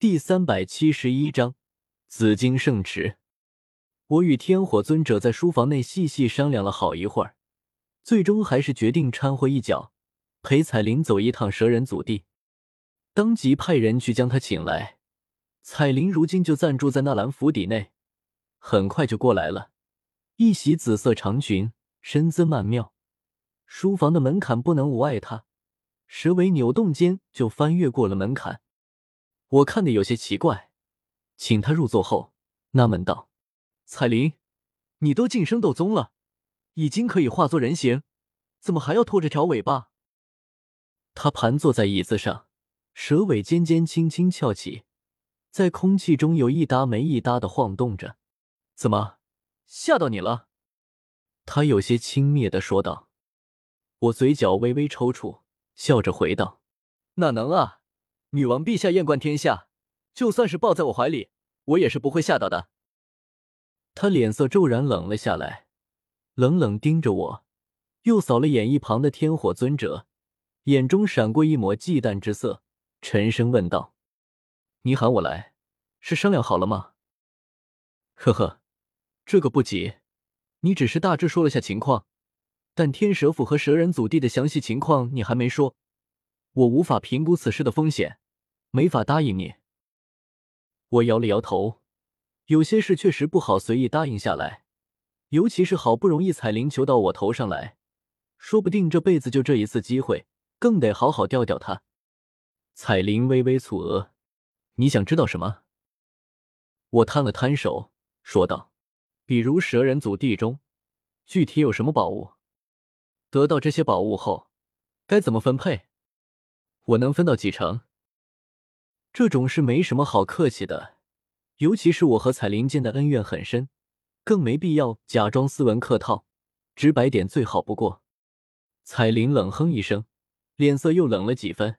第三百七十一章紫金圣池。我与天火尊者在书房内细细商量了好一会儿，最终还是决定掺和一脚，陪彩铃走一趟蛇人祖地，当即派人去将他请来。彩铃如今就暂住在纳兰府邸内，很快就过来了，一袭紫色长裙，身姿曼妙。书房的门槛不能无碍她，蛇尾扭动间就翻越过了门槛。我看的有些奇怪，请他入座后，纳闷道：“彩铃，你都晋升斗宗了，已经可以化作人形，怎么还要拖着条尾巴？”他盘坐在椅子上，蛇尾尖尖轻轻翘起，在空气中有一搭没一搭的晃动着。怎么，吓到你了？他有些轻蔑的说道。我嘴角微微抽搐，笑着回道：“哪能啊？”女王陛下艳冠天下，就算是抱在我怀里，我也是不会吓到的。他脸色骤然冷了下来，冷冷盯着我，又扫了眼一旁的天火尊者，眼中闪过一抹忌惮之色，沉声问道：“你喊我来，是商量好了吗？”“呵呵，这个不急，你只是大致说了下情况，但天蛇府和蛇人祖地的详细情况你还没说。”我无法评估此事的风险，没法答应你。我摇了摇头，有些事确实不好随意答应下来，尤其是好不容易彩铃求到我头上来，说不定这辈子就这一次机会，更得好好吊吊他。彩铃微微蹙额，你想知道什么？我摊了摊手，说道：“比如蛇人祖地中，具体有什么宝物？得到这些宝物后，该怎么分配？”我能分到几成？这种事没什么好客气的，尤其是我和彩铃间的恩怨很深，更没必要假装斯文客套，直白点最好不过。彩铃冷哼一声，脸色又冷了几分。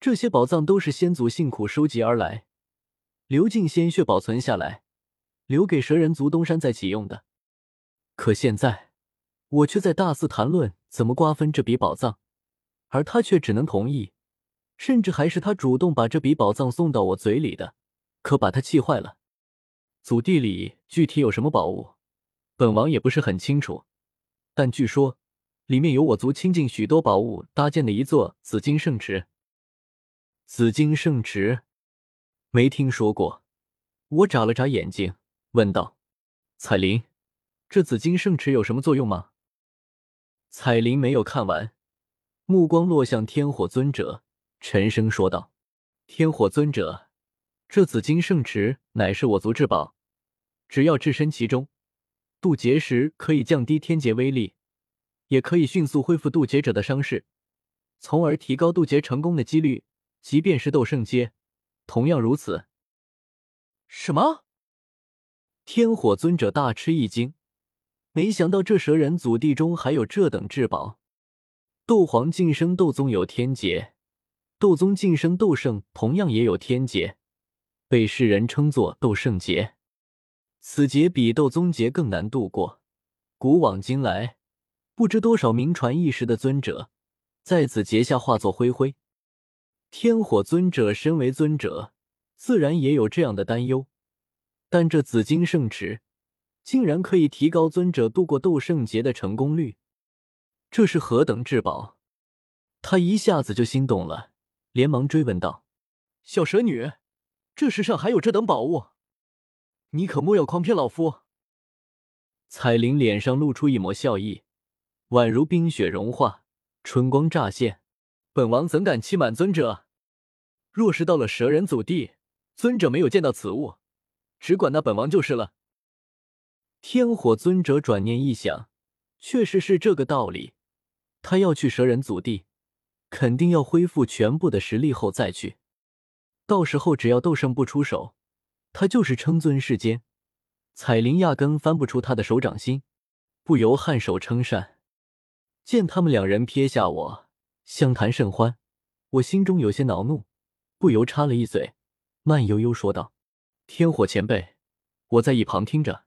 这些宝藏都是先祖辛苦收集而来，流尽鲜血保存下来，留给蛇人族东山再起用的。可现在，我却在大肆谈论怎么瓜分这笔宝藏，而他却只能同意。甚至还是他主动把这笔宝藏送到我嘴里的，可把他气坏了。祖地里具体有什么宝物，本王也不是很清楚，但据说里面有我族倾尽许多宝物搭建的一座紫金圣池。紫金圣池，没听说过。我眨了眨眼睛，问道：“彩铃，这紫金圣池有什么作用吗？”彩铃没有看完，目光落向天火尊者。沉声说道：“天火尊者，这紫金圣池乃是我族至宝，只要置身其中，渡劫时可以降低天劫威力，也可以迅速恢复渡劫者的伤势，从而提高渡劫成功的几率。即便是斗圣阶，同样如此。”什么？天火尊者大吃一惊，没想到这蛇人祖地中还有这等至宝。斗皇晋升斗宗有天劫。斗宗晋升斗圣同样也有天劫，被世人称作斗圣劫。此劫比斗宗劫更难度过。古往今来，不知多少名传一时的尊者在此劫下化作灰灰。天火尊者身为尊者，自然也有这样的担忧。但这紫金圣池竟然可以提高尊者度过斗圣劫的成功率，这是何等至宝！他一下子就心动了。连忙追问道：“小蛇女，这世上还有这等宝物？你可莫要诓骗老夫！”彩铃脸上露出一抹笑意，宛如冰雪融化，春光乍现。本王怎敢欺瞒尊者？若是到了蛇人祖地，尊者没有见到此物，只管那本王就是了。天火尊者转念一想，确实是这个道理。他要去蛇人祖地。肯定要恢复全部的实力后再去，到时候只要斗圣不出手，他就是称尊世间，彩铃压根翻不出他的手掌心，不由颔首称善。见他们两人撇下我，相谈甚欢，我心中有些恼怒，不由插了一嘴，慢悠悠说道：“天火前辈，我在一旁听着，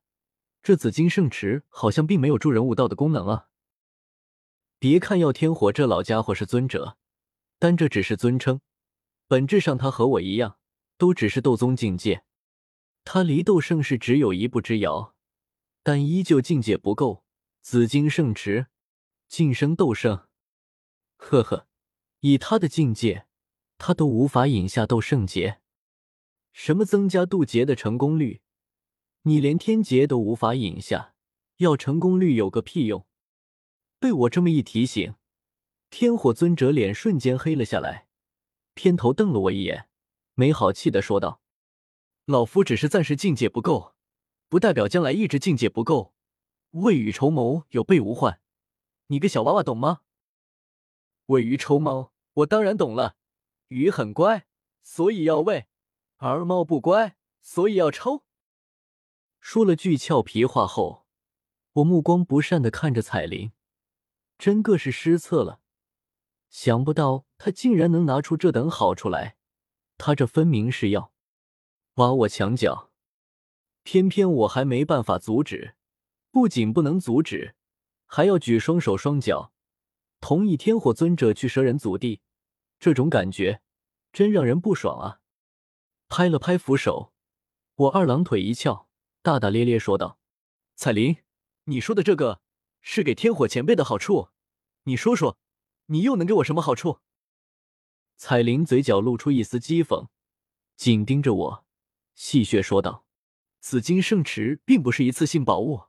这紫金圣池好像并没有助人悟道的功能啊。”别看耀天火这老家伙是尊者，但这只是尊称，本质上他和我一样，都只是斗宗境界，他离斗圣是只有一步之遥，但依旧境界不够。紫金圣池，晋升斗圣，呵呵，以他的境界，他都无法饮下斗圣劫。什么增加渡劫的成功率？你连天劫都无法饮下，要成功率有个屁用！被我这么一提醒，天火尊者脸瞬间黑了下来，偏头瞪了我一眼，没好气的说道：“老夫只是暂时境界不够，不代表将来一直境界不够。”未雨绸缪，有备无患。你个小娃娃懂吗？未雨绸缪，我当然懂了。鱼很乖，所以要喂；而猫不乖，所以要抽。说了句俏皮话后，我目光不善的看着彩铃，真个是失策了。想不到他竟然能拿出这等好处来，他这分明是要挖我墙角，偏偏我还没办法阻止。不仅不能阻止，还要举双手双脚，同意天火尊者去蛇人祖地，这种感觉真让人不爽啊！拍了拍扶手，我二郎腿一翘，大大咧咧说道：“彩铃，你说的这个是给天火前辈的好处，你说说，你又能给我什么好处？”彩铃嘴角露出一丝讥讽，紧盯着我，戏谑说道：“紫金圣池并不是一次性宝物。”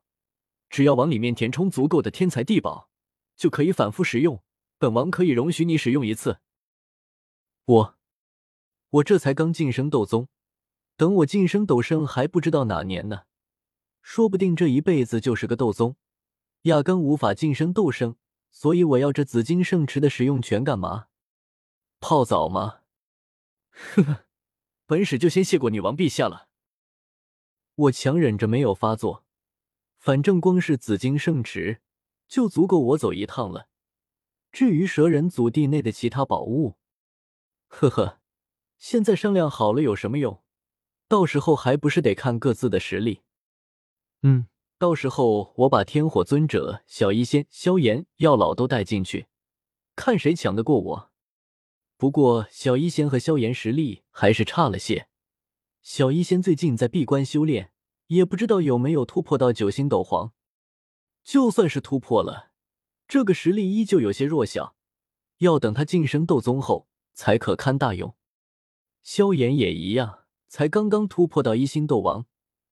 只要往里面填充足够的天才地宝，就可以反复使用。本王可以容许你使用一次。我，我这才刚晋升斗宗，等我晋升斗圣还不知道哪年呢。说不定这一辈子就是个斗宗，压根无法晋升斗圣。所以我要这紫金圣池的使用权干嘛？泡澡吗？呵呵，本使就先谢过女王陛下了。我强忍着没有发作。反正光是紫金圣池就足够我走一趟了。至于蛇人祖地内的其他宝物，呵呵，现在商量好了有什么用？到时候还不是得看各自的实力。嗯，到时候我把天火尊者、小医仙、萧炎、药老都带进去，看谁抢得过我。不过小医仙和萧炎实力还是差了些。小医仙最近在闭关修炼。也不知道有没有突破到九星斗皇，就算是突破了，这个实力依旧有些弱小，要等他晋升斗宗后才可堪大用。萧炎也一样，才刚刚突破到一星斗王，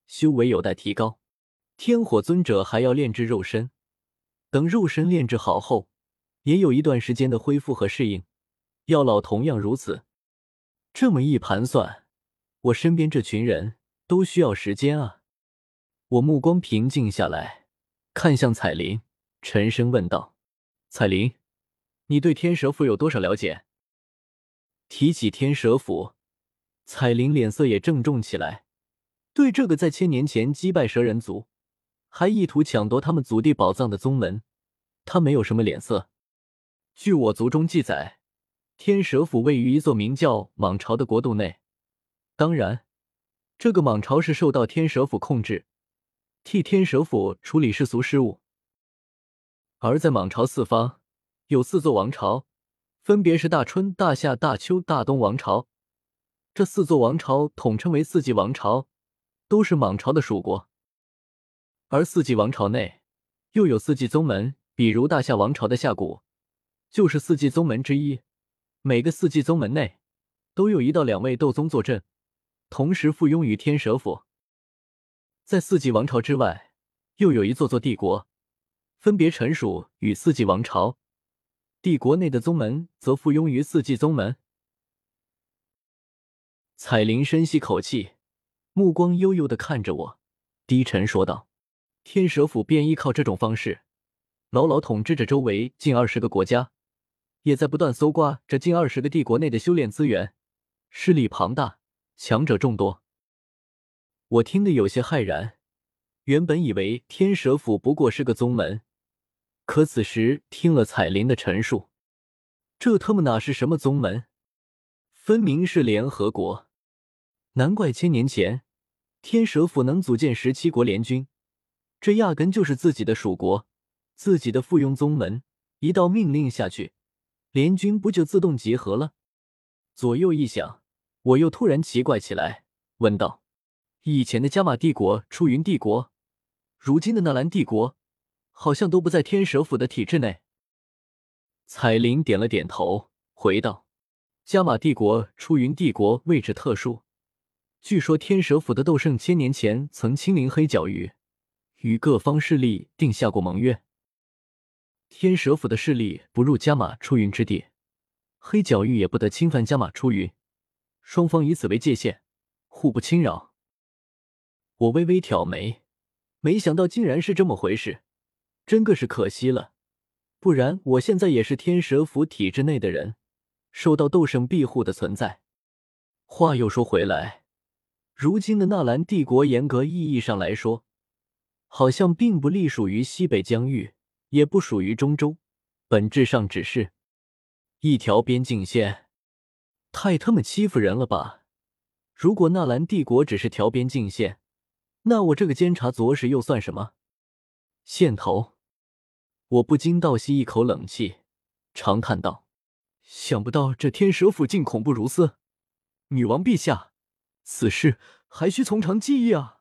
修为有待提高。天火尊者还要炼制肉身，等肉身炼制好后，也有一段时间的恢复和适应。药老同样如此。这么一盘算，我身边这群人都需要时间啊。我目光平静下来，看向彩铃，沉声问道：“彩铃，你对天蛇府有多少了解？”提起天蛇府，彩铃脸色也郑重起来。对这个在千年前击败蛇人族，还意图抢夺他们祖地宝藏的宗门，他没有什么脸色。据我族中记载，天蛇府位于一座名叫蟒巢的国度内，当然，这个蟒巢是受到天蛇府控制。替天蛇府处理世俗事务，而在蟒巢四方有四座王朝，分别是大春、大夏、大秋、大冬王朝。这四座王朝统称为四季王朝，都是蟒巢的属国。而四季王朝内又有四季宗门，比如大夏王朝的夏谷就是四季宗门之一。每个四季宗门内都有一到两位斗宗坐镇，同时附庸于天蛇府。在四季王朝之外，又有一座座帝国，分别臣属与四季王朝。帝国内的宗门则附庸于四季宗门。彩铃深吸口气，目光悠悠的看着我，低沉说道：“天蛇府便依靠这种方式，牢牢统治着周围近二十个国家，也在不断搜刮这近二十个帝国内的修炼资源，势力庞大，强者众多。”我听得有些骇然，原本以为天蛇府不过是个宗门，可此时听了彩铃的陈述，这他妈哪是什么宗门，分明是联合国！难怪千年前天蛇府能组建十七国联军，这压根就是自己的属国，自己的附庸宗门。一道命令下去，联军不就自动集合了？左右一想，我又突然奇怪起来，问道：“以前的加玛帝国、出云帝国，如今的纳兰帝国，好像都不在天蛇府的体制内。”彩铃点了点头，回道：“加玛帝国、出云帝国位置特殊，据说天蛇府的斗圣千年前曾亲临黑角域，与各方势力定下过盟约。天蛇府的势力不入加玛出云之地，黑角域也不得侵犯加玛出云。”双方以此为界限，互不侵扰。我微微挑眉，没想到竟然是这么回事，真个是可惜了。不然我现在也是天蛇府体制内的人，受到斗圣庇护的存在。话又说回来，如今的纳兰帝国，严格意义上来说，好像并不隶属于西北疆域，也不属于中州，本质上只是一条边境线。太他妈欺负人了吧！如果纳兰帝国只是条边境线，那我这个监察左使又算什么？线头，我不禁倒吸一口冷气，长叹道：“想不到这天蛇府竟恐怖如斯！女王陛下，此事还需从长计议啊！”